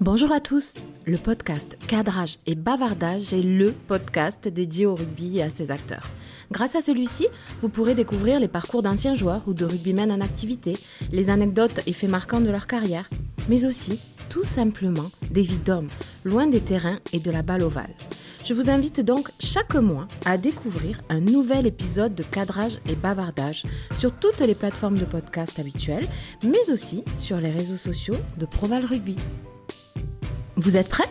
Bonjour à tous. Le podcast Cadrage et Bavardage est le podcast dédié au rugby et à ses acteurs. Grâce à celui-ci, vous pourrez découvrir les parcours d'anciens joueurs ou de rugbymen en activité, les anecdotes et faits marquants de leur carrière, mais aussi, tout simplement, des vies d'hommes, loin des terrains et de la balle ovale. Je vous invite donc chaque mois à découvrir un nouvel épisode de Cadrage et Bavardage sur toutes les plateformes de podcast habituelles, mais aussi sur les réseaux sociaux de Proval Rugby. Vous êtes prêts?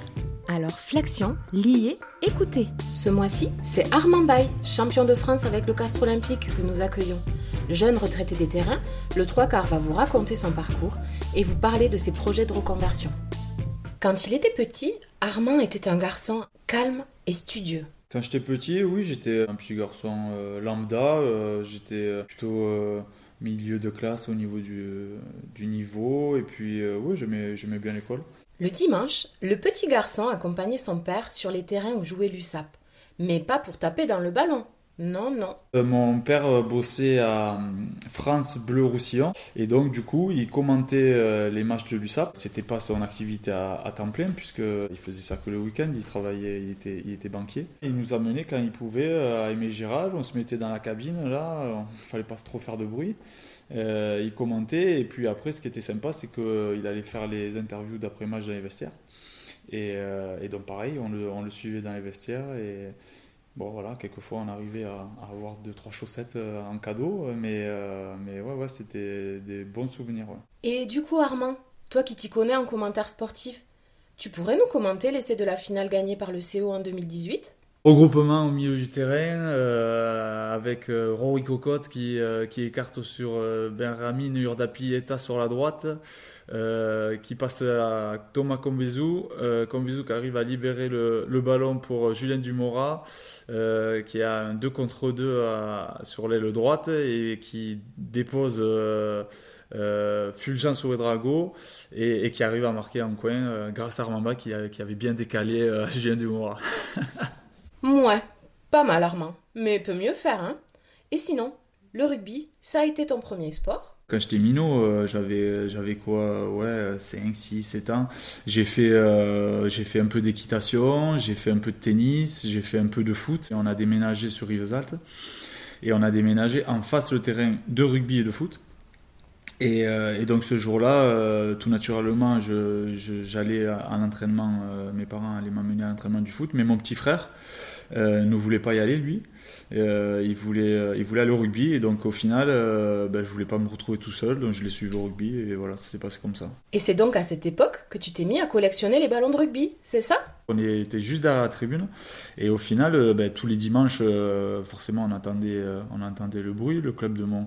Alors flexion, liez, écoutez. Ce mois-ci, c'est Armand Bay, champion de France avec le Castre Olympique que nous accueillons. Jeune retraité des terrains, le trois quarts va vous raconter son parcours et vous parler de ses projets de reconversion. Quand il était petit, Armand était un garçon calme et studieux. Quand j'étais petit, oui, j'étais un petit garçon euh, lambda. euh, j'étais euh, plutôt milieu de classe au niveau du, du niveau. Et puis, oui, j'aimais bien l'école. Le dimanche, le petit garçon accompagnait son père sur les terrains où jouait l'USAP. Mais pas pour taper dans le ballon. Non, non. Euh, mon père euh, bossait à euh, France Bleu Roussillon. Et donc, du coup, il commentait les matchs de l'USAP. C'était pas son activité à, temps plein, puisqu'il faisait ça que le week-end. Il travaillait, il était, il était banquier. Il nous amenait quand il pouvait à Aimé Gérald. On se mettait dans la cabine, là. Il fallait pas trop faire de bruit. Euh, il commentait et puis après ce qui était sympa c'est qu'il allait faire les interviews d'après-match dans les vestiaires et, euh, donc pareil on le, suivait dans les vestiaires et bon voilà quelquefois on arrivait à, avoir deux trois chaussettes euh, en cadeau mais, euh, mais ouais ouais c'était des bons souvenirs. Et du coup, Armand, toi qui t'y connais en commentaire sportif, tu pourrais nous commenter l'essai de la finale gagnée par le CO en 2018 Regroupement au milieu du terrain euh, avec euh, Rory Cocotte qui, euh, écarte sur euh, Benramin Urdapi Eta sur la droite, qui passe à Thomas Combezou, Combezou qui arrive à libérer le, ballon pour Julien Dumora, qui a un 2 contre 2 à- sur l'aile droite et qui dépose euh, Fulgence Ouedrago et, qui arrive à marquer en coin grâce à Armamba qui, avait bien décalé Julien Dumora. Ouais, pas mal, Armand. Mais peut mieux faire, hein Et sinon, le rugby, ça a été ton premier sport? Quand j'étais minot, euh, j'avais j'avais quoi ouais 5 6 7 ans. J'ai fait euh, fait un peu d'équitation, j'ai fait un peu de tennis, j'ai fait un peu de foot et on a déménagé sur Rivesaltes et on a déménagé en face le terrain de rugby et de foot. Et, euh, donc ce jour-là, euh, tout naturellement, j'allais à, l'entraînement, euh, mes parents allaient m'amener à l'entraînement du foot, mais mon petit frère euh, ne voulait pas y aller, lui. Euh, il, voulait, euh, il voulait aller au rugby, et donc au final, euh, ben, je voulais pas me retrouver tout seul, donc je l'ai suivi au rugby, et voilà, ça s'est passé comme ça. Et c'est donc à cette époque que tu t'es mis à collectionner les ballons de rugby, c'est ça? On était juste derrière la tribune. Et au final, euh, ben, tous les dimanches, euh, forcément, on entendait, euh, le bruit, le club de mon,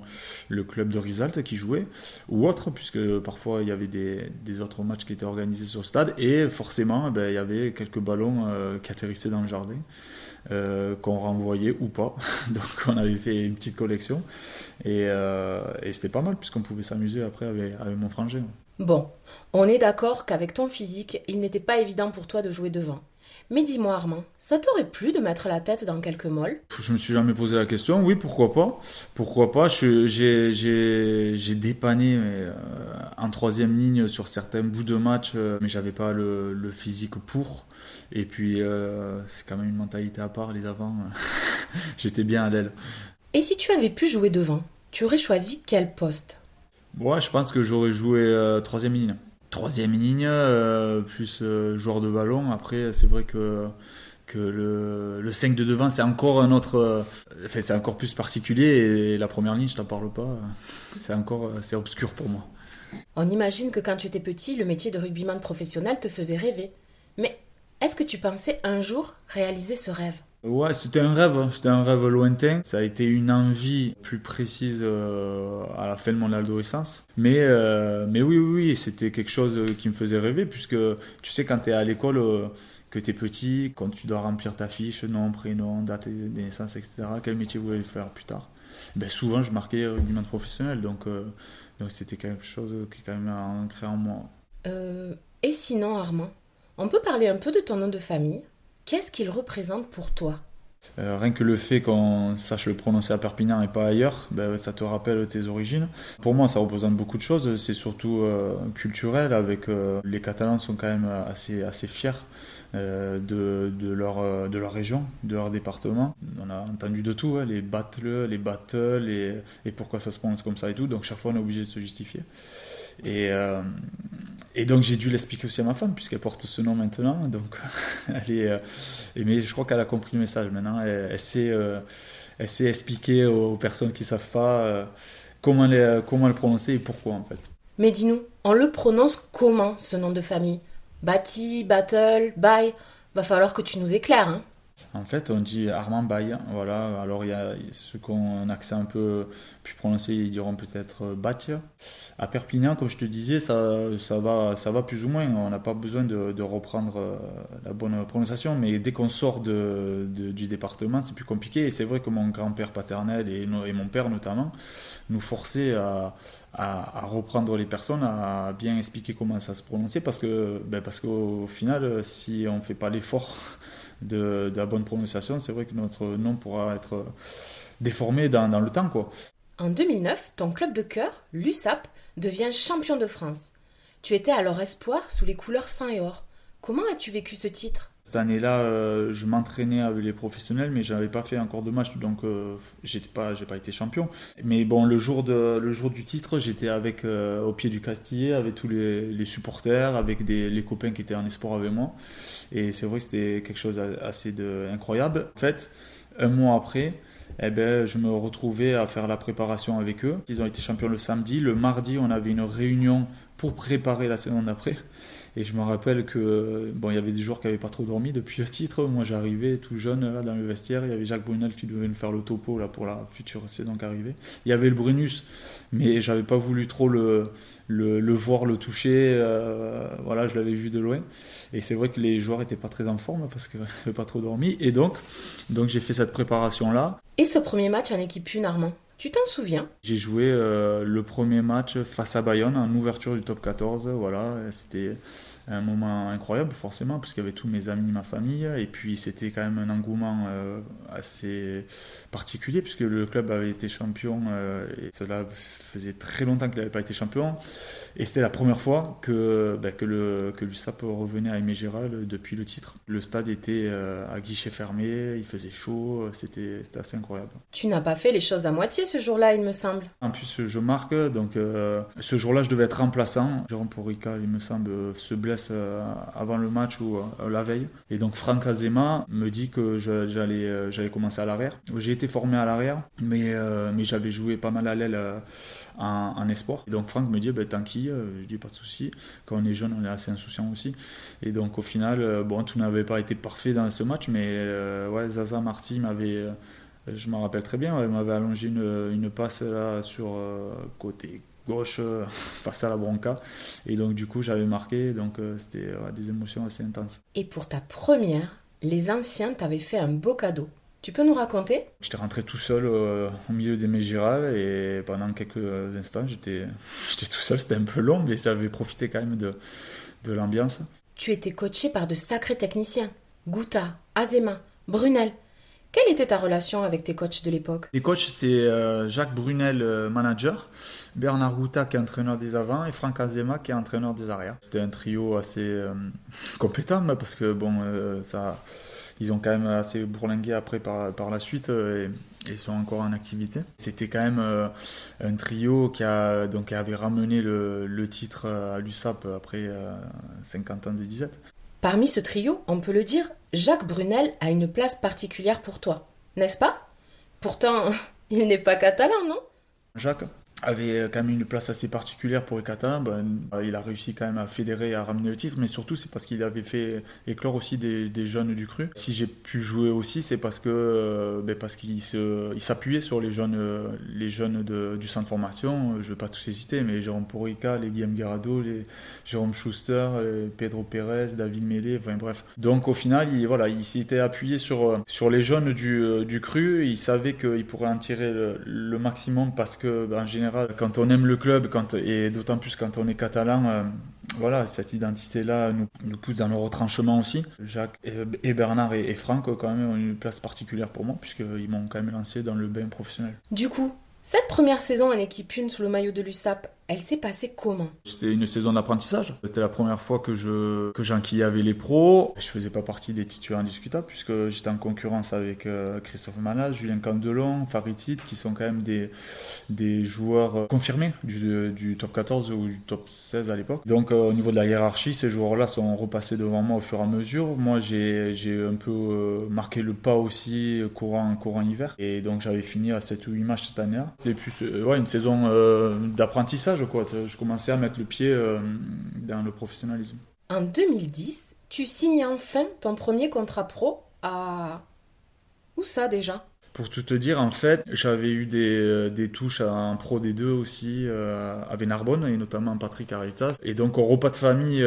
le club de Risalte qui jouait ou autre, puisque parfois il y avait des, autres matchs qui étaient organisés sur le stade. Et forcément, ben, il y avait quelques ballons qui atterrissaient dans le jardin. qu'on renvoyait ou pas. Donc on avait fait une petite collection. Et, et c'était pas mal puisqu'on pouvait s'amuser après avec, avec mon frangin Bon, on est d'accord qu'avec ton physique, il n'était pas évident pour toi de jouer devant. Mais dis-moi, Armand, ça t'aurait plu de mettre la tête dans quelques molles? Je me suis jamais posé la question. Oui, pourquoi pas Pourquoi pas J'ai dépanné mais, euh, en troisième ligne sur certains bouts de match, euh, mais j'avais pas le, le physique pour. Et puis, euh, c'est quand même une mentalité à part, les avants. J'étais bien à l'aile. Et si tu avais pu jouer devant, tu aurais choisi quel poste? Ouais, je pense que j'aurais joué euh, troisième ligne. Troisième ligne, euh, plus euh, joueur de ballon. Après, c'est vrai que que le, le 5 de devant, c'est encore un autre. Enfin, c'est encore plus particulier. Et la première ligne, je t'en parle pas. C'est encore. C'est obscur pour moi. On imagine que quand tu étais petit, le métier de rugbyman professionnel te faisait rêver. Mais est-ce que tu pensais un jour réaliser ce rêve? Ouais, c'était un rêve, c'était un rêve lointain. Ça a été une envie plus précise euh, à la fin de mon adolescence. Mais, euh, mais oui, oui, oui, c'était quelque chose qui me faisait rêver, puisque tu sais, quand tu es à l'école, euh, que tu es petit, quand tu dois remplir ta fiche, nom, prénom, date de naissance, etc., quel métier vous voulez faire plus tard? Ben, Souvent, je marquais rugbyman professionnel, donc euh, donc c'était quelque chose qui est quand même ancré en moi. Euh, et sinon, Armand, on peut parler un peu de ton nom de famille Qu'est-ce qu'il représente pour toi? Rien que le fait qu'on sache le prononcer à Perpignan et pas ailleurs, ben, ça te rappelle tes origines. Pour moi, ça représente beaucoup de choses. C'est surtout culturel. Avec les Catalans sont quand même assez assez fiers euh, de, leur, euh, de leur région, de leur département. On a entendu de tout, hein, les battles, les battles, et, et, pourquoi ça se prononce comme ça et tout. Donc chaque fois, on est obligé de se justifier. Et, euh, et donc j'ai dû l'expliquer aussi à ma femme, puisqu'elle porte ce nom maintenant. Donc elle est, mais je crois qu'elle a compris le message maintenant. Elle, sait, elle sait expliquer aux personnes qui ne savent pas comment, les, comment le prononcer et pourquoi en fait. Mais dis-nous, on le prononce comment ce nom de famille? Bati, Battle, Bye. Va falloir que tu nous éclaires. Hein. En fait, on dit Armand Baye. Voilà. Alors, il y a ceux qui ont un accent un peu plus prononcé, ils diront peut-être Batia. À Perpignan, comme je te disais, ça, va, ça va plus ou moins. On n'a pas besoin de, reprendre euh, la bonne prononciation. Mais dès qu'on sort de, du département, c'est plus compliqué. Et c'est vrai que mon grand-père paternel et, mon père notamment nous forçaient à, à, reprendre les personnes, à bien expliquer comment ça se prononçait. Parce que ben parce qu'au final, si on ne fait pas l'effort de, la bonne prononciation, c'est vrai que notre nom pourra être déformé dans, dans le temps. Quoi. En 2009, ton club de cœur, l'USAP, devient champion de France. Tu étais alors espoir sous les couleurs saint et or. Comment as-tu vécu ce titre? Cette année-là, euh, je m'entraînais avec les professionnels, mais je n'avais pas fait encore de match, donc euh, j'étais pas, j'ai pas été champion. Mais bon, le jour du titre, j'étais avec euh, au pied du Castillet, avec tous les, supporters, avec les copains qui étaient en espoir avec moi. Et c'est vrai que c'était quelque chose assez incroyable. En fait, un mois après, eh ben, je me retrouvais à faire la préparation avec eux. Ils ont été champions le samedi. Le mardi, on avait une réunion pour préparer la saison d'après. Et je me rappelle que bon, il y avait des joueurs qui n'avaient pas trop dormi depuis le titre. Moi, j'arrivais tout jeune là dans le vestiaire. Il y avait Jacques Brunel qui devait nous faire le topo là pour la future saison qui arrivait. Il y avait le Brunus, mais j'avais pas voulu trop le, le, voir, le toucher. Euh, voilà, je l'avais vu de loin. Et c'est vrai que les joueurs n'étaient pas très en forme parce qu'ils n'avaient pas trop dormi. Et donc, donc j'ai fait cette préparation là. Et ce premier match en équipe 1 Armand tu t'en souviens? J'ai joué euh, le premier match face à Bayonne en ouverture du top 14. Voilà, c'était un moment incroyable forcément parce qu'il y avait tous mes amis, ma famille et puis c'était quand même un engouement euh, assez particulier puisque le club avait été champion euh, et cela faisait très longtemps qu'il n'avait pas été champion et c'était la première fois que, ben, que, le, que l'USAP revenait à Aimé Gérald depuis le titre. Le stade était euh, à guichet fermé, il faisait chaud, c'était, c'était assez incroyable. Tu n'as pas fait les choses à moitié ce jour-là il me semble. En plus je marque donc ce jour-là je devais être remplaçant. Jérôme Porica il me semble se blesse euh, avant le match ou euh, la veille. Et donc Franck Azema me dit que j'allais euh, j'allais commencer à l'arrière. J'ai été formé à l'arrière, mais, mais j'avais joué pas mal à l'aile en, en, espoir. Et donc Franck me dit, ben, tant qui, je dis pas de souci. Quand on est jeune, on est assez insouciant aussi. Et donc au final, bon, tout n'avait pas été parfait dans ce match, mais ouais, Zaza Marty m'avait, je me rappelle très bien, m'avait allongé une, une passe là sur côté gauche euh, face à la bronca. Et donc, du coup, j'avais marqué. Donc, euh, c'était des émotions assez intenses. Et pour ta première, les anciens t'avaient fait un beau cadeau. Tu peux nous raconter? J'étais rentré tout seul euh, au milieu des Mégirales et pendant quelques instants, j'étais, j'étais tout seul. C'était un peu long, mais j'avais profité quand même de, de l'ambiance. Tu étais coaché par de sacrés techniciens. Gouta, Azema, Brunel. Quelle était ta relation avec tes coachs de l'époque? Les coachs, c'est euh, Jacques Brunel, euh, manager, Bernard Gouta, qui est entraîneur des avants, et Franck Azema, qui est entraîneur des arrières. C'était un trio assez euh, compétent, parce que bon, ça, ils ont quand même assez bourlingué après par, la suite. et, ils sont encore en activité. C'était quand même un trio qui, a, donc, avait ramené le, le titre à l'USAP après 50 ans de disette. Parmi ce trio, on peut le dire, Jacques Brunel a une place particulière pour toi, n'est-ce pas? Pourtant, il n'est pas catalan, non? Jacques? Avait quand même une place assez particulière pour les Catalans. Ben, il a réussi quand même à fédérer, à ramener le titre, mais surtout c'est parce qu'il avait fait éclore aussi des, jeunes du cru. Si j'ai pu jouer aussi, c'est parce que euh, ben, parce qu'il il s'appuyait sur les jeunes, les jeunes du centre de formation. Je vais pas tous hésiter, mais Jérôme Porica, les Guillaume Guerrado, les Jérôme Schuster, Pedro Pérez, David Mélé, enfin bref. Donc au final, il, voilà, il s'était appuyé sur, sur les jeunes du, du cru. Il savait qu'il pourrait en tirer le, maximum parce que ben, en général quand on aime le club, et d'autant plus quand on est catalan, voilà, cette identité-là nous, pousse dans le retranchement aussi. Jacques et, Bernard et, Franck, quand même, ont une place particulière pour moi, puisqu'ils m'ont quand même lancé dans le bain professionnel. Du coup, cette première saison en équipe 1 sous le maillot de l'USAP, elle s'est passée comment? C'était une saison d'apprentissage. C'était la première fois que je que j'enquillais les pros. Je faisais pas partie des titulaires indiscutables puisque j'étais en concurrence avec euh, Christophe Manas, Julien Candelon, Farid qui sont quand même des, joueurs confirmés du, top 14 ou du top 16 à l'époque. Donc euh, au niveau de la hiérarchie, ces joueurs-là sont repassés devant moi au fur et à mesure. Moi j'ai un peu euh, marqué le pas aussi courant courant hiver et donc j'avais fini à 7 ou 8 matchs cette année-là. C'était plus ouais, une saison d'apprentissage je commençais à mettre le pied euh, dans le professionnalisme. En 2010, tu signes enfin ton premier contrat pro à... Où ça déjà? Pour tout te dire, en fait, j'avais eu des, euh, des, touches en Pro D2 aussi euh, avec Narbonne et notamment Patrick Aritas. Et donc au repas de famille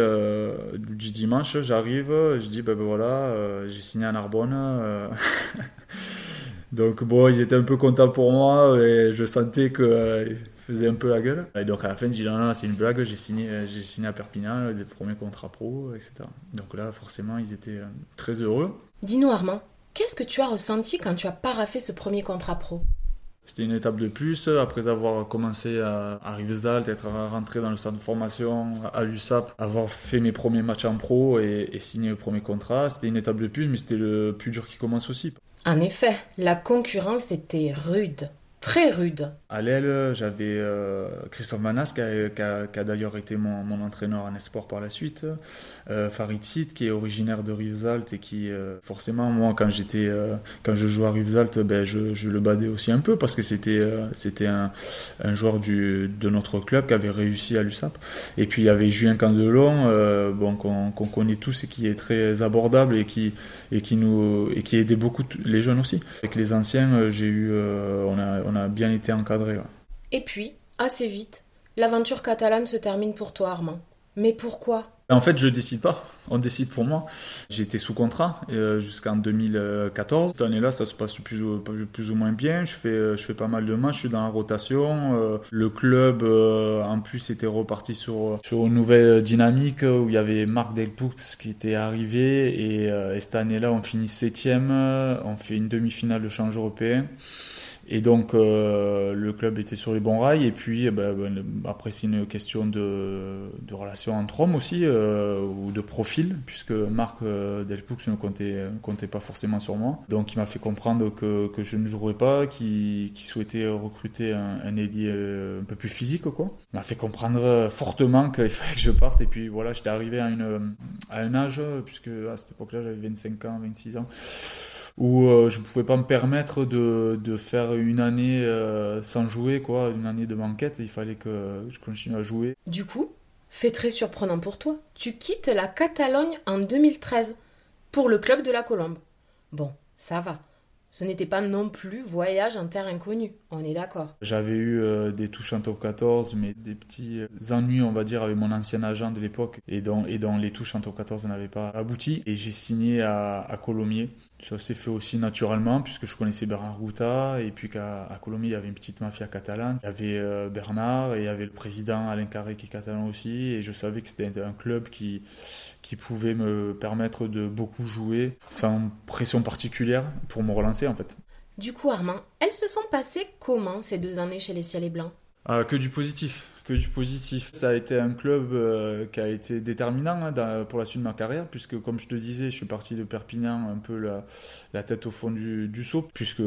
du dimanche, j'arrive, je dis ben, ben voilà, j'ai signé à Narbonne. donc bon, ils étaient un peu contents pour moi et je sentais que faisait un peu la gueule. Et donc à la fin, je dis non, non, c'est une blague, j'ai signé, j'ai signé à Perpignan, des premiers contrats pro, etc. Donc là, forcément, ils étaient euh, très heureux. Dis-nous, Armand, qu'est-ce que tu as ressenti quand tu as paraffé ce premier contrat pro? C'était une étape de plus. Après avoir commencé à, à Rivesaltes, être rentré dans le centre de formation à l'USAP, avoir fait mes premiers matchs en pro et, et signé le premier contrat, c'était une étape de plus, mais c'était le plus dur qui commence aussi. En effet, la concurrence était rude très rude. À l'aile, j'avais euh, Christophe Manas, qui a, d'ailleurs été mon, entraîneur en espoir par la suite. Euh, Farid qui est originaire de Rivesaltes et qui, euh, forcément, moi, quand j'étais, quand je jouais à Rivesaltes, ben, je, le badais aussi un peu parce que c'était, c'était un, joueur de notre club qui avait réussi à l'USAP. Et puis, il y avait Julien Candelon, bon, qu'on, connaît tous et qui est très abordable et qui, et qui nous, et qui aidait beaucoup les jeunes aussi. Avec les anciens, j'ai eu, on a, on a bien été encadré. Et puis, assez vite, l'aventure catalane se termine pour toi, Armand. Mais pourquoi? En fait, je décide pas. On décide pour moi. J'étais sous contrat euh, jusqu'en 2014. Cette année-là, ça se passe plus ou, plus ou moins bien. Je fais, euh, je fais pas mal de matchs. Je suis dans la rotation. Euh, le club, en plus, était reparti sur, sur une nouvelle dynamique où il y avait Marc Delpoux qui était arrivé. Et, et cette année-là, on finit septième. On fait une demi-finale de change européen. Et donc euh, le club était sur les bons rails. Et puis eh ben, ben, après c'est une question de, de relation entre hommes aussi euh, ou de profil, puisque Marc euh, Delpoux ne comptait, pas forcément sur moi. Donc il m'a fait comprendre que, je ne jouerais pas, qu'il souhaitait recruter un, un ailier un peu plus physique. Quoi. Il m'a fait comprendre fortement qu'il fallait que je parte. Et puis voilà, j'étais arrivé à un âge, puisque à cette époque-là j'avais 25 ans, 26 ans où euh, je ne pouvais pas me permettre de, faire une année euh, sans jouer, quoi, une année de banquette. Il fallait que je continue à jouer. Du coup, fait très surprenant pour toi, tu quittes la Catalogne en 2013 pour le club de la Colombe. Bon, ça va. Ce n'était pas non plus voyage en terre inconnue, on est d'accord. J'avais eu euh, des touches en top 14, mais des petits ennuis, on va dire, avec mon ancien agent de l'époque, et dont, et les touches en top 14 n'avaient pas abouti. Et j'ai signé à, à Colomiers ça s'est fait aussi naturellement puisque je connaissais Bernard Gouta et puis qu'à à il y avait une petite mafia catalane. Il y avait euh, Bernard et il y avait le président Alain Carré qui est catalan aussi et je savais que c'était un club qui, qui pouvait me permettre de beaucoup jouer sans pression particulière pour me relancer en fait. Du coup Armand, elles se sont passées comment ces deux années chez les Ciels et Blancs ah, Que du positif que du positif. Ça a été un club euh, qui a été déterminant hein, pour la suite de ma carrière, puisque comme je te disais, je suis parti de Perpignan un peu la, tête au fond du, du puisque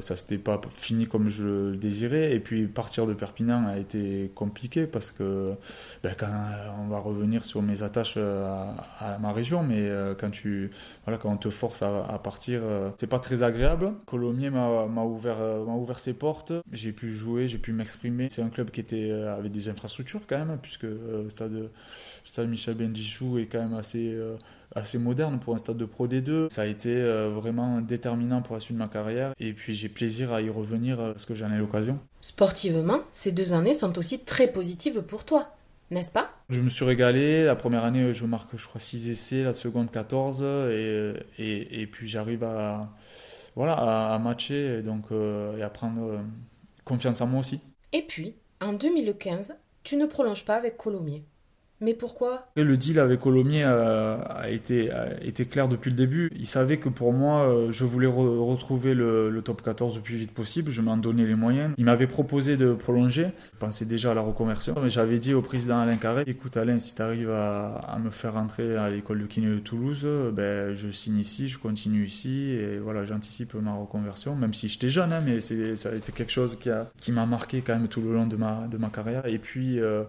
ça s'était pas fini comme je le désirais. Et puis partir de Perpignan a été compliqué parce que ben, quand on va revenir sur mes attaches à, à ma région, mais euh, quand tu voilà quand on te force à, à partir, euh, c'est pas très agréable. Colomiers m'a ouvert m'a ouvert ses portes. J'ai pu jouer, j'ai pu m'exprimer. C'est un club qui était des infrastructures quand même, puisque euh, le stade, stade Michel Bendichou est quand même assez, euh, assez moderne pour un stade de Pro D2. Ça a été euh, vraiment déterminant pour la suite de ma carrière, et puis j'ai plaisir à y revenir parce que j'en ai l'occasion. Sportivement, ces deux années sont aussi très positives pour toi n'est-ce pas? Je me suis régalé. La première année, je marque, je crois, 6 essais, la seconde 14, et, et, et puis j'arrive à, voilà, à, matcher donc, et à prendre confiance en moi aussi. Et puis, En 2015, tu ne prolonges pas avec Colomiers. Mais pourquoi? Le deal avec Colomiers a, été, clair depuis le début. Il savait que pour moi, euh, je voulais retrouver le, top 14 le plus vite possible. Je m'en donnais les moyens. Il m'avait proposé de prolonger. Je pensais déjà à la reconversion. Mais j'avais dit au président Alain Carré écoute, Alain, si tu arrives à, me faire rentrer à l'école de kiné de Toulouse, ben, je signe ici, je continue ici. Et voilà, j'anticipe ma reconversion. Même si j'étais jeune, hein, mais ça a été quelque chose qui m'a marqué quand même tout le long de ma, carrière. Et puis. Euh,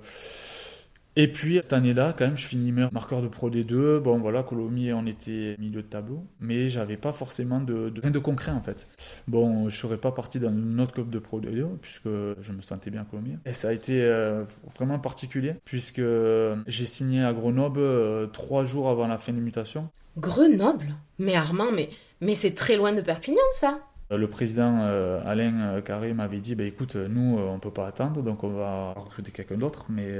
et puis cette année-là, quand même, je finis marqueur de Pro D2. Bon, voilà, Colomiers, on était milieu de tableau, mais j'avais pas forcément de, rien de concret en fait. Bon, je serais pas parti dans une autre club de Pro D2 puisque je me sentais bien Colomiers. Et ça a été euh, vraiment particulier puisque j'ai signé à Grenoble euh, trois jours avant la fin des mutations. Grenoble? Mais Armand, mais, mais c'est très loin de Perpignan ça le président euh, Alain Carré m'avait dit bah, écoute, nous, on peut pas attendre, donc on va recruter quelqu'un d'autre, mais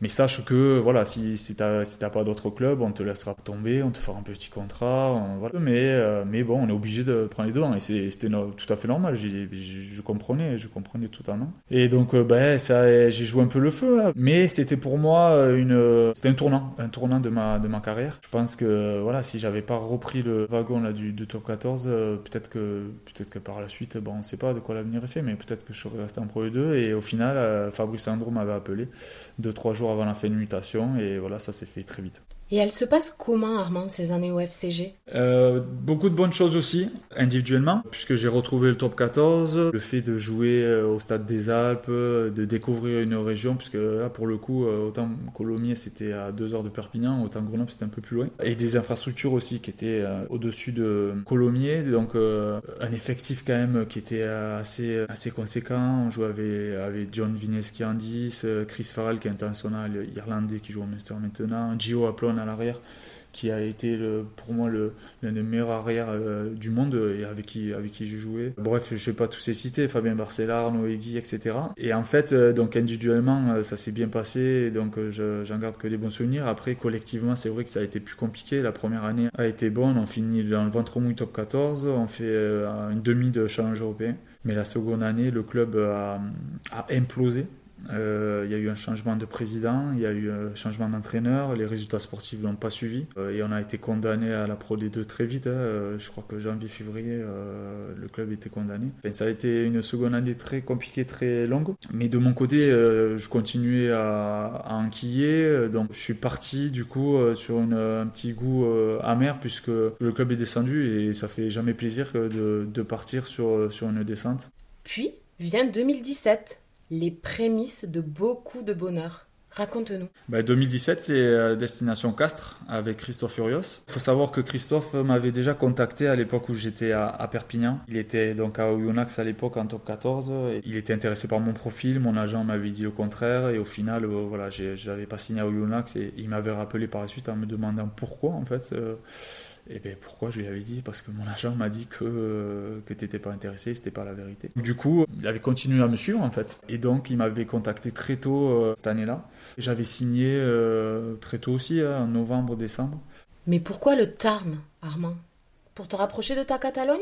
mais sache que voilà, si, si tu n'as pas d'autres clubs, on te laissera tomber, on te fera un petit contrat. voilà. mais, euh, mais bon, on est obligé de prendre les deux. et c'était tout à fait normal. Je comprenais, je comprenais totalement. Et donc, euh, ben, ça, j'ai joué un peu le feu. Hein. Mais c'était pour moi une, c'était un tournant, un tournant de ma, de ma carrière. Je pense que voilà, si j'avais pas repris le wagon là, du, du top 14, euh, peut-être que, peut que par la suite, bon, on sait pas de quoi l'avenir est fait, mais peut-être que je serais resté en Pro 2. Et au final, Fabrice Andro m'avait appelé deux, trois jours avant la fin de mutation et voilà, ça s'est fait très vite. Et elle se passe comment, Armand, ces années au FCG euh, Beaucoup de bonnes choses aussi, individuellement, puisque j'ai retrouvé le top 14, le fait de jouer euh, au Stade des Alpes, de découvrir une région, puisque là, pour le coup, euh, autant Colomiers, c'était à 2 heures de Perpignan, autant Grenoble, c'était un peu plus loin. Et des infrastructures aussi qui étaient au-dessus de Colomiers, donc un effectif quand même qui était assez, assez conséquent. On jouait avec, avec John Vineski en 10, Chris Farrell qui est international irlandais qui joue au Munster maintenant, Gio Aplon à l'arrière, qui a été pour moi l'un des meilleurs arrières euh, du monde et avec qui, avec qui j'ai joué. Bref, je ne vais pas tous les citer, Fabien Barcellard, Noé Guy, etc. Et en fait, euh, donc individuellement, euh, ça s'est bien passé, donc j'en garde que des bons souvenirs. Après, collectivement, c'est vrai que ça a été plus compliqué. La première année a été bonne, on finit dans le ventre mouille top 14, on fait une demi de challenge européen. Mais la seconde année, le club a, a implosé. Euh, il y a eu un changement de président, il y a eu un changement d'entraîneur, les résultats sportifs n'ont pas suivi euh, et on a été condamné à la Pro D2 très vite. Hein. Euh, je crois que janvier-février, le club était condamné. ça a été une seconde année très compliquée, très longue. Mais de mon côté, je continuais à, enquiller. Donc je suis parti du coup sur un petit goût amer puisque le club est descendu et ça fait jamais plaisir de, de partir sur, sur une descente. Puis vient 2017 les prémices de beaucoup de bonheur. Raconte-nous. 2017, bah, c'est euh, Destination Castres avec Christophe Furios. Il faut savoir que Christophe m'avait déjà contacté à l'époque où j'étais à, Perpignan. Il était donc à Oyonnax à l'époque en top 14. Il était intéressé par mon profil. Mon agent m'avait dit le contraire. Et au final, euh, voilà, j'avais pas signé à Oyonnax et il m'avait rappelé par la suite en me demandant pourquoi en fait. Euh, et bien pourquoi je lui avais dit? Parce que mon agent m'a dit que, que tu n'étais pas intéressé, c'était pas la vérité. Du coup, il avait continué à me suivre en fait. Et donc il m'avait contacté très tôt euh, cette année-là. J'avais signé euh, très tôt aussi, hein, en novembre, décembre. Mais pourquoi le Tarn, Armand? Pour te rapprocher de ta Catalogne?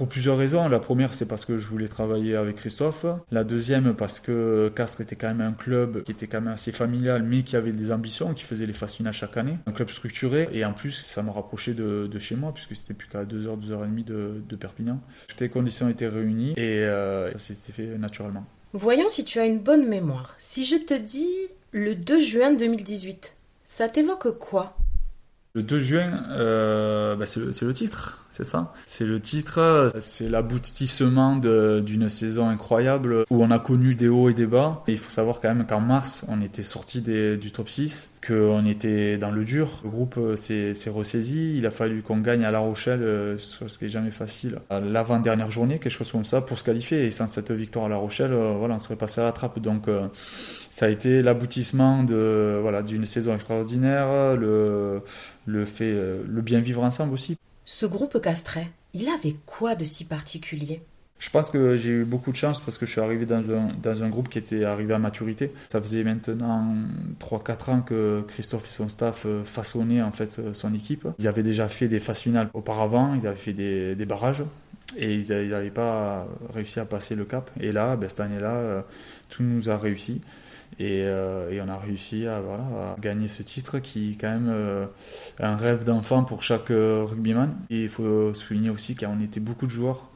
Pour plusieurs raisons. La première, c'est parce que je voulais travailler avec Christophe. La deuxième, parce que Castres était quand même un club qui était quand même assez familial, mais qui avait des ambitions, qui faisait les phases finales chaque année. Un club structuré. Et en plus, ça me rapprochait de, chez moi, puisque c'était plus qu'à 2h, 2h30 de, de Perpignan. Toutes les conditions étaient réunies et euh, ça s'était fait naturellement. Voyons si tu as une bonne mémoire. Si je te dis le 2 juin 2018, ça t'évoque quoi? Le 2 juin, euh, bah, c'est le, titre, c'est ça? C'est le titre, c'est l'aboutissement d'une saison incroyable où on a connu des hauts et des bas. Il faut savoir quand même qu'en mars, on était sorti du top 6, qu'on était dans le dur. Le groupe euh, s'est ressaisi, il a fallu qu'on gagne à La Rochelle, euh, ce qui n'est jamais facile, l'avant-dernière journée, quelque chose comme ça, pour se qualifier. Et sans cette victoire à La Rochelle, voilà, on serait passé à la trappe. Donc ça a été l'aboutissement de voilà d'une saison extraordinaire, le, le fait euh, le bien vivre ensemble aussi. Ce groupe Castret, il avait quoi de si particulier? Je pense que j'ai eu beaucoup de chance parce que je suis arrivé dans un, dans un groupe qui était arrivé à maturité. Ça faisait maintenant 3-4 ans que Christophe et son staff euh, façonnaient en fait son équipe. Ils avaient déjà fait des phases finales auparavant, ils avaient fait des, des barrages. et ils n'avaient pas réussi à passer le cap. Et là, ben, cette année-là, tout nous a réussi. Et, et, on a réussi à, voilà, à, gagner ce titre qui est quand même un rêve d'enfant pour chaque rugbyman. Et il faut souligner aussi qu'on était beaucoup de joueurs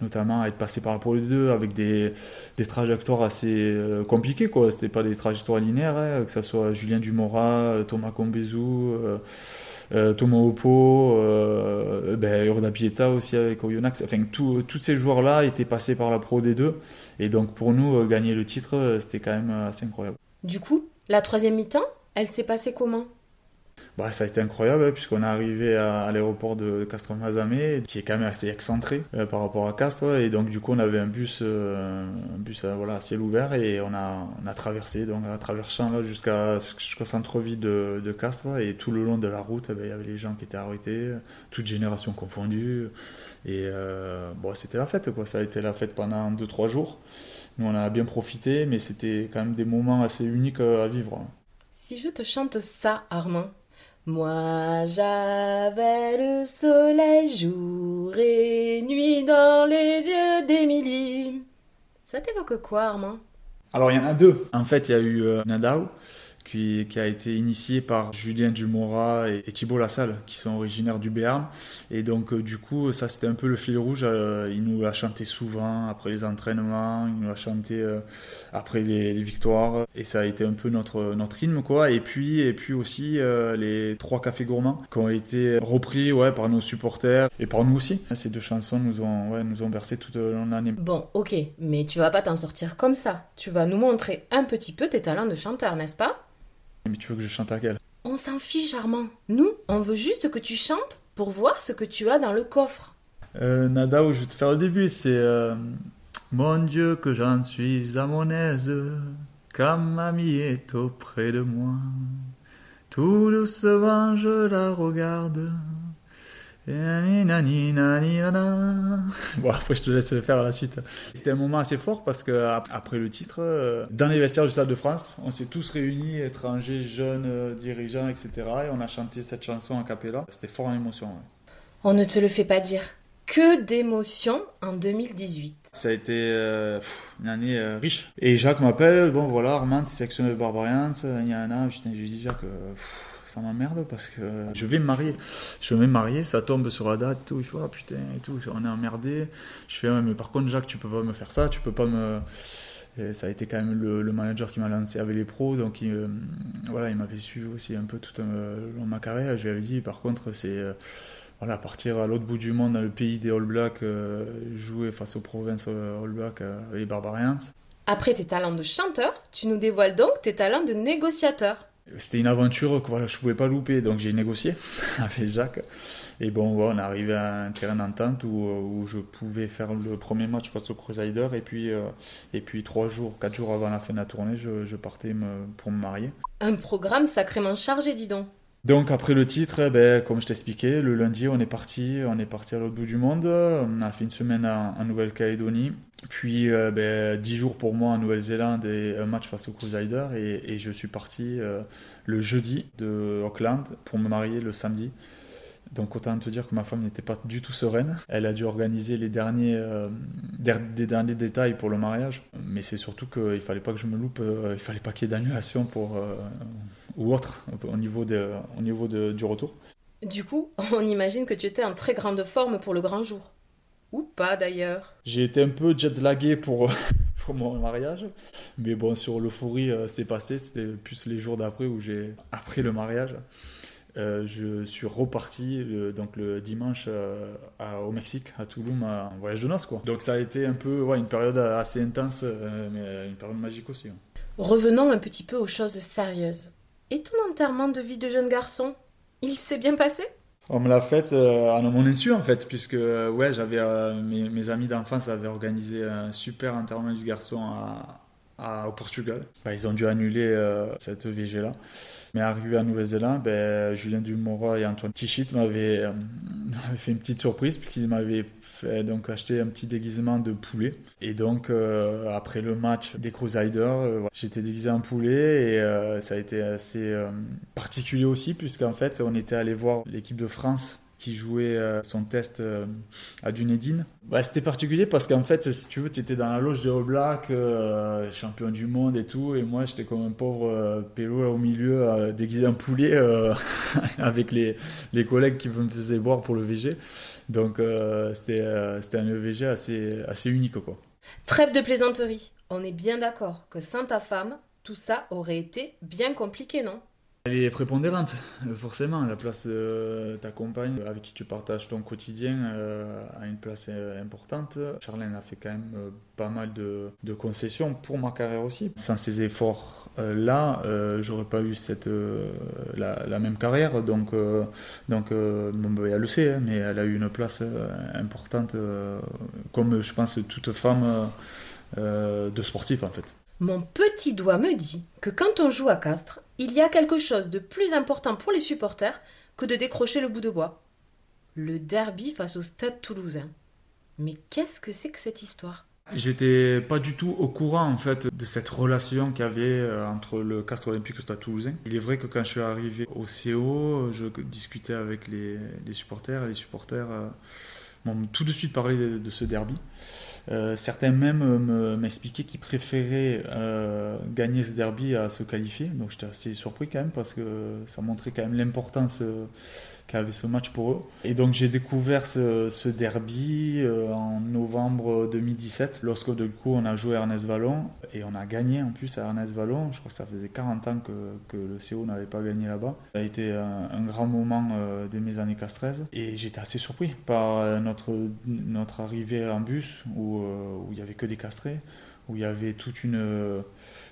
notamment à être passé par la Pro 2 avec des, des trajectoires assez euh, compliquées. Quoi. C'était pas des trajectoires linéaires, hein, que ce soit Julien Dumora, Thomas Combezou, euh, euh, Thomas Oppo, ben, Urda Pieta aussi avec Oyonnax. Enfin, tous ces joueurs-là étaient passés par la Pro D2. Et donc pour nous, gagner le titre, c'était quand même assez incroyable. Du coup, la troisième mi-temps, elle s'est passée comment? Bah, ça a été incroyable hein, puisqu'on est arrivé à, l'aéroport de Castres-Mazamet qui est quand même assez excentré euh, par rapport à Castres et donc du coup on avait un bus, euh, un bus euh, voilà, à ciel ouvert et on a, traversé donc à travers champ jusqu'à jusqu'au centre-ville de, de, Castres et tout le long de la route eh ben, il y avait les gens qui étaient arrêtés, toutes générations confondues et bon c'était la fête quoi, ça a été la fête pendant 2-3 jours. Nous on a bien profité mais c'était quand même des moments assez uniques à vivre. Si je te chante ça Armand, moi j'avais le soleil jour et nuit dans les yeux d'Émilie. Ça t'évoque quoi, Armand? Alors il y en a deux. En fait, il y a eu euh, Nadao qui, a été initié par Julien Dumora et, Thibault Lassalle, qui sont originaires du Béarn. Et donc, euh, du coup, ça, c'était un peu le fil rouge. Euh, il nous l'a chanté souvent après les entraînements, il nous l'a chanté euh, après les, victoires. Et ça a été un peu notre, notre rythme, quoi. Et puis, et puis aussi, les trois cafés gourmands qui ont été repris ouais, par nos supporters et par nous aussi. Ces deux chansons nous ont, ouais, nous ont bercé toute l'année. Bon, ok, mais tu vas pas t'en sortir comme ça. Tu vas nous montrer un petit peu tes talents de chanteur, n'est-ce pas? Mais tu veux que je chante à quelle On s'en fiche, Armand. Nous, on veut juste que tu chantes pour voir ce que tu as dans le coffre. Euh, Nada, où je vais te faire le début, c'est euh, Mon Dieu, que j'en suis à mon aise, quand mamie est auprès de moi. Tout doucement, je la regarde. Bon, après, je te laisse faire la suite. C'était un moment assez fort parce que après le titre, euh, dans les vestiaires du Stade de France, on s'est tous réunis, étrangers, jeunes, euh, dirigeants, etc. Et on a chanté cette chanson en cappella. C'était fort en émotion. On ne te le fait pas dire. Que d'émotions en 2018. Ça a été euh, une année riche. Et Jacques m'appelle, bon voilà, Armand, section de Barbarians, il y a un an, je lui dis Jacques, ça m'emmerde parce que je vais me marier. Je vais me marier, ça tombe sur la date et tout. Il faut, ah putain, et tout, on est emmerdé. Je fais, mais par contre, Jacques, tu peux pas me faire ça, tu peux pas me. ça a été quand même le, manager qui m'a lancé avec les pros, donc il, euh, voilà, il m'avait suivi aussi un peu tout euh, long ma carrière. Je lui avais dit, par contre, c'est euh, voilà, partir à l'autre bout du monde, dans le pays des All Blacks, jouer face aux provinces All Blacks, les Barbarians. Après tes talents de chanteur, tu nous dévoiles donc tes talents de négociateur. C'était une aventure que voilà, je ne pouvais pas louper, donc j'ai négocié avec Jacques. Et bon, on est arrivé à un terrain d'entente où, où, je pouvais faire le premier match face au Crusader. Et puis, euh, et puis trois jours, quatre jours avant la fin de la tournée, je, partais pour me marier. Un programme sacrément chargé, dis donc. Donc après le titre, eh ben, comme je t'expliquais, le lundi on est parti, on est parti à l'autre bout du monde. On a fait une semaine en, Nouvelle-Calédonie, puis euh, ben, jours pour moi en Nouvelle-Zélande et un match face au Crusader. Et, et je suis parti euh, le jeudi de Auckland pour me marier le samedi. Donc autant te dire que ma femme n'était pas du tout sereine. Elle a dû organiser les derniers, euh, des derniers détails pour le mariage. Mais c'est surtout qu'il fallait pas que je me loupe, il fallait pas qu'il y ait d'annulation pour ou autre au niveau, de, au niveau de, du retour. Du coup, on imagine que tu étais en très grande forme pour le grand jour. Ou pas d'ailleurs. J'ai été un peu jet lagué pour, pour mon mariage. Mais bon, sur l'euphorie, c'est passé. C'était plus les jours d'après où j'ai appris le mariage. Euh, je suis reparti le, donc le dimanche euh, au Mexique, à Toulouse, en voyage de noces. Quoi. Donc ça a été un peu ouais, une période assez intense, euh, mais une période magique aussi. Revenons un petit peu aux choses sérieuses. Et ton enterrement de vie de jeune garçon, il s'est bien passé? On me l'a fait à mon insu en fait, puisque ouais, j'avais mes, mes, amis d'enfance avaient organisé un super enterrement du garçon au Portugal. Bah, ils ont dû annuler euh, cette VG là. Mais arrivé à Nouvelle-Zélande, ben, Julien Dumora et Antoine Tichit m'avaient euh, fait une petite surprise puisqu'ils m'avaient fait donc acheter un petit déguisement de poulet. Et donc euh, après le match des Crusaders, j'étais déguisé en poulet et ça a été assez particulier aussi puisqu'en fait on était allé voir l'équipe de France qui jouait euh, son test euh, à Dunedin. C'était particulier parce qu'en fait, si tu veux, tu étais dans la loge des All Blacks, euh, champion du monde et tout, et moi j'étais comme un pauvre pélo là, au milieu, déguisé en poulet, avec les, les collègues qui me faisaient boire pour le VG. Donc c'était c'était un EVG assez, assez unique. Quoi. Trêve de plaisanterie. On est bien d'accord que sans ta femme, tout ça aurait été bien compliqué, non? Elle est prépondérante, forcément. La place de ta compagne, avec qui tu partages ton quotidien, euh, a une place euh, importante. Charlène a fait quand même euh, pas mal de, concessions pour ma carrière aussi. Sans ces efforts-là, j'aurais pas eu la, même carrière. Donc, donc bon, elle le sait, hein, mais elle a eu une place importante, comme je pense toute femme de sportif en fait. Mon petit doigt me dit que quand on joue à Castres, il y a quelque chose de plus important pour les supporters que de décrocher le bout de bois. Le derby face au stade toulousain. Mais qu'est-ce que c'est que cette histoire? J'étais pas du tout au courant en fait de cette relation qu'il y avait euh, entre le Castres Olympique et le Stade Toulousain. Il est vrai que quand je suis arrivé au CO, je discutais avec les, supporters et les supporters euh, m'ont tout de suite parlé de ce derby. Euh, certains même m'expliquaient qu'ils préféraient euh, gagner ce derby à se qualifier. Donc j'étais assez surpris quand même parce que ça montrait quand même l'importance euh, qu'avait ce match pour eux. Et donc j'ai découvert ce, derby en novembre 2017 lorsque du coup on a joué à Ernest Vallon et on a gagné en plus à Ernest Vallon. Je crois que ça faisait 40 ans que, que le CO n'avait pas gagné là-bas. Ça a été un, grand moment de mes années 13 et j'étais assez surpris par notre, notre arrivée en bus où euh, où, il y avait que des castrés, où il y avait toute une,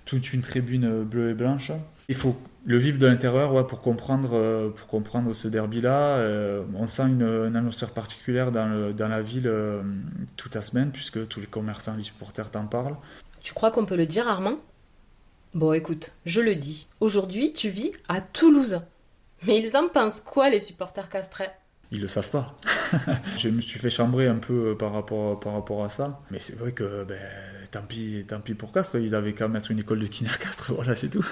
toute une tribune bleue et blanche. Il faut le vivre de l'intérieur ouais, pour, comprendre, euh, pour comprendre ce derby-là. Euh, on sent une, une particulière dans, le, dans la ville toute la semaine, puisque tous les commerçants, les supporters t'en parlent. Tu crois qu'on peut le dire, Armand? Bon, écoute, je le dis. Aujourd'hui, tu vis à Toulouse. Mais ils en pensent quoi, les supporters castrés? Ils le savent pas. je me suis fait chambrer un peu euh, par rapport, par rapport à ça. Mais c'est vrai que ben, tant, pis, tant pis pour Castres, ils avaient qu'à mettre une école de kiné à Castres, voilà, c'est tout.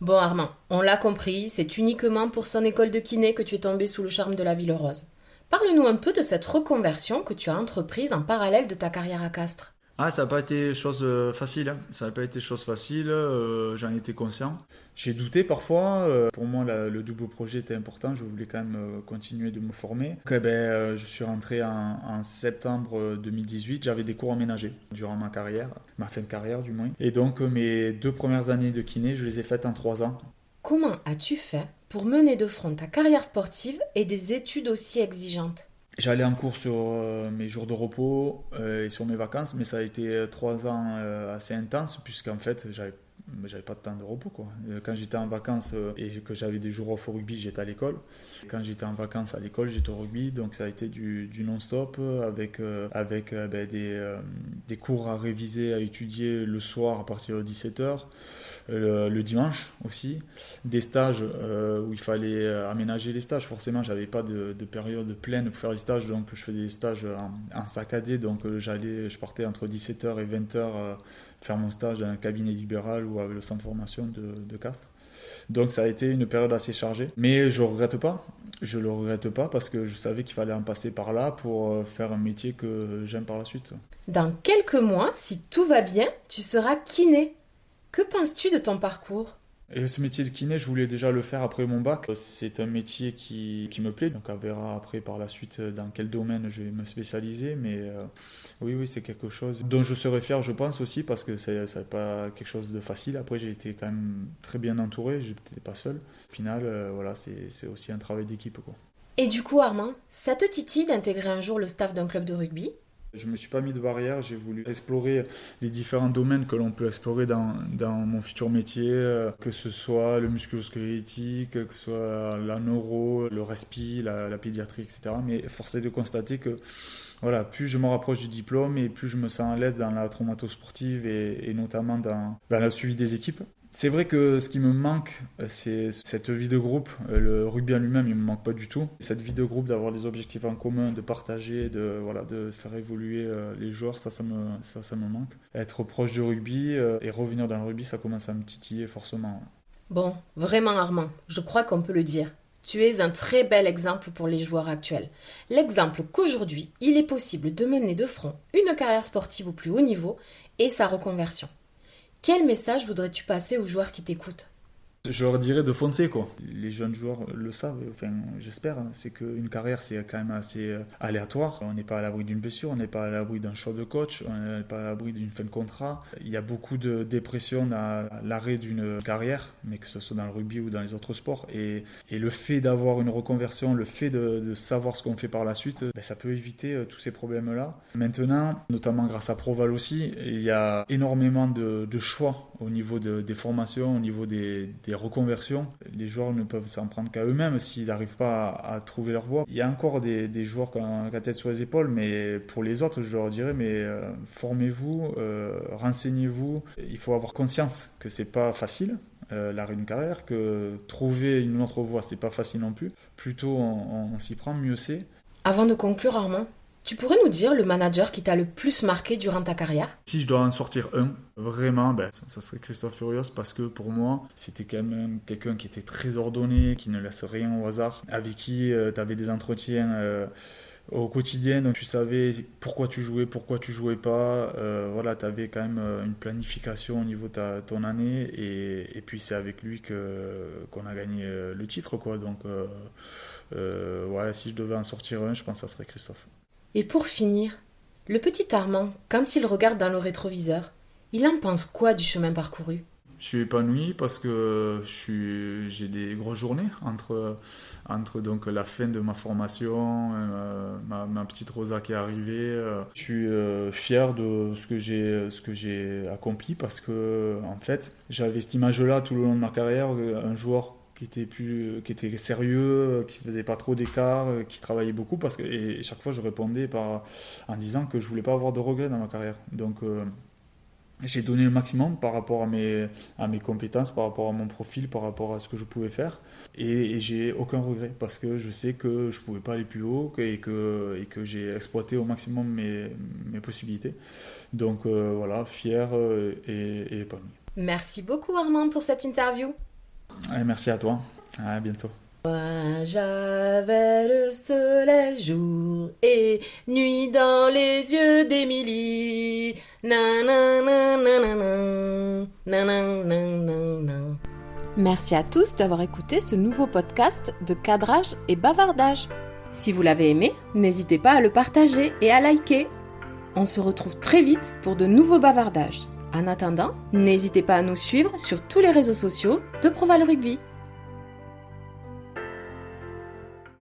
Bon Armand, on l'a compris, c'est uniquement pour son école de kiné que tu es tombé sous le charme de la ville rose. Parle-nous un peu de cette reconversion que tu as entreprise en parallèle de ta carrière à Castres. Ah, ça n'a pas été chose euh, facile. Hein. Ça n'a pas été chose facile. Euh, j'en étais conscient. J'ai douté parfois. Euh, pour moi, le double projet était important. Je voulais quand même continuer de me former. ben, je suis rentré en, septembre 2018. J'avais des cours aménagés durant ma carrière, ma fin de carrière du moins. Et donc, mes deux premières années de kiné, je les ai faites en trois ans. Comment as-tu fait pour mener de front ta carrière sportive et des études aussi exigeantes? J'allais en cours sur euh, mes jours de repos euh, et sur mes vacances, mais ça a été euh, trois ans assez intenses, puisqu'en fait, j'avais j'avais pas de temps de repos quoi. Quand j'étais en vacances et que j'avais des jours off au rugby, j'étais à l'école. Quand j'étais en vacances à l'école, j'étais au rugby, donc ça a été du, non-stop avec, avec ben, des, des, cours à réviser, à étudier le soir à partir de 17h le, dimanche aussi, des stages euh, où il fallait euh, aménager les stages. Forcément, j'avais pas de, période pleine pour faire les stages, donc je faisais des stages en, saccadé. Donc euh, j'allais, je partais entre 17h et 20h faire mon stage dans un cabinet libéral ou avec le centre de formation de, Castres. Donc ça a été une période assez chargée, mais je regrette pas. Je le regrette pas parce que je savais qu'il fallait en passer par là pour faire un métier que j'aime par la suite. Dans quelques mois, si tout va bien, tu seras kiné. Que penses-tu de ton parcours? Et ce métier de kiné, je voulais déjà le faire après mon bac. C'est un métier qui, qui, me plaît, donc on verra après par la suite dans quel domaine je vais me spécialiser. Mais euh, oui, oui, c'est quelque chose dont je serais fier, je pense aussi, parce que ce n'est pas quelque chose de facile. Après, j'ai été quand même très bien entouré, je n'étais pas seul. Au final, euh, c'est aussi un travail d'équipe. Et du coup, Armand, ça te titille d'intégrer un jour le staff d'un club de rugby? Je ne me suis pas mis de barrière, j'ai voulu explorer les différents domaines que l'on peut explorer dans, mon futur métier, euh, que ce soit le musculo-squelettique, que ce soit la neuro, le respi, la, pédiatrie, etc. Mais force est de constater que voilà, plus je me rapproche du diplôme et plus je me sens à l'aise dans la traumatosportive et, et notamment dans, dans le suivi des équipes. C'est vrai que ce qui me manque, euh, c'est cette vie de groupe. Euh, le rugby en lui-même, il me manque pas du tout. Cette vie de groupe, d'avoir des objectifs en commun, de partager, de, voilà, de faire évoluer euh, les joueurs, ça, ça me, ça, ça me manque. Être proche du rugby et revenir dans le rugby, ça commence à me titiller forcément. Bon, vraiment Armand, je crois qu'on peut le dire. Tu es un très bel exemple pour les joueurs actuels. L'exemple qu'aujourd'hui, il est possible de mener de front une carrière sportive au plus haut niveau et sa reconversion. Quel message voudrais-tu passer aux joueurs qui t'écoutent? Je leur dirais de foncer quoi. Les jeunes joueurs le savent, enfin j'espère. C'est qu'une carrière c'est quand même assez euh, aléatoire. On n'est pas à l'abri d'une blessure, on n'est pas à l'abri d'un choix de coach, on n'est pas à l'abri d'une fin de contrat. Il y a beaucoup de dépression à l'arrêt d'une carrière, mais que ce soit dans le rugby ou dans les autres sports. Et, et le fait d'avoir une reconversion, le fait de, savoir ce qu'on fait par la suite, ben, ça peut éviter euh, tous ces problèmes-là. Maintenant, notamment grâce à Proval aussi, il y a énormément de, choix au niveau des formations, au niveau des reconversions. Les joueurs ne peuvent s'en prendre qu'à eux-mêmes s'ils n'arrivent pas à, trouver leur voie. Il y a encore des, joueurs qui ont la tête sur les épaules, mais pour les autres, je leur dirais, mais euh, formez-vous, euh, renseignez-vous. Il faut avoir conscience que c'est pas facile. Euh, l'arrêt d'une carrière, que trouver une autre voie, c'est pas facile non plus. Plutôt on s'y prend, mieux c'est. Avant de conclure, Armand, tu pourrais nous dire le manager qui t'a le plus marqué durant ta carrière? Si je dois en sortir un, vraiment, ben, ça serait Christophe Furios parce que pour moi, c'était quand même quelqu'un qui était très ordonné, qui ne laisse rien au hasard, avec qui euh, tu avais des entretiens. Euh, au quotidien, donc tu savais pourquoi tu jouais, pourquoi tu jouais pas. Euh, voilà, tu avais quand même une planification au niveau de ton année et, puis c'est avec lui que qu'on a gagné le titre quoi. Donc ouais, si je devais en sortir un, je pense que ça serait Christophe. Et pour finir, le petit Armand, quand il regarde dans le rétroviseur, il en pense quoi du chemin parcouru? Je suis épanoui parce que j'ai des grosses journées entre, entre donc la fin de ma formation, euh, ma, petite Rosa qui est arrivée. Euh, je suis euh, fier de ce que j'ai accompli parce que en fait j'avais cette image-là tout le long de ma carrière, un joueur qui était plus qui était sérieux qui faisait pas trop d'écart qui travaillait beaucoup parce que et chaque fois je répondais en disant que je voulais pas avoir de regrets dans ma carrière donc euh, j'ai donné le maximum par rapport à mes, à mes compétences, par rapport à mon profil, par rapport à ce que je pouvais faire. Et, j'ai aucun regret parce que je sais que je ne pouvais pas aller plus haut et que, et que j'ai exploité au maximum mes, mes possibilités. Donc euh, voilà, fier euh, et, et épanoui. Merci beaucoup Armand pour cette interview merci à toi. À bientôt. Moi j'avais le soleil jour et nuit dans les yeux d'Émilie. Merci à tous d'avoir écouté ce nouveau podcast de cadrage et bavardage. Si vous l'avez aimé, n'hésitez pas à le partager et à liker. On se retrouve très vite pour de nouveaux bavardages. En attendant, n'hésitez pas à nous suivre sur tous les réseaux sociaux de Proval Rugby.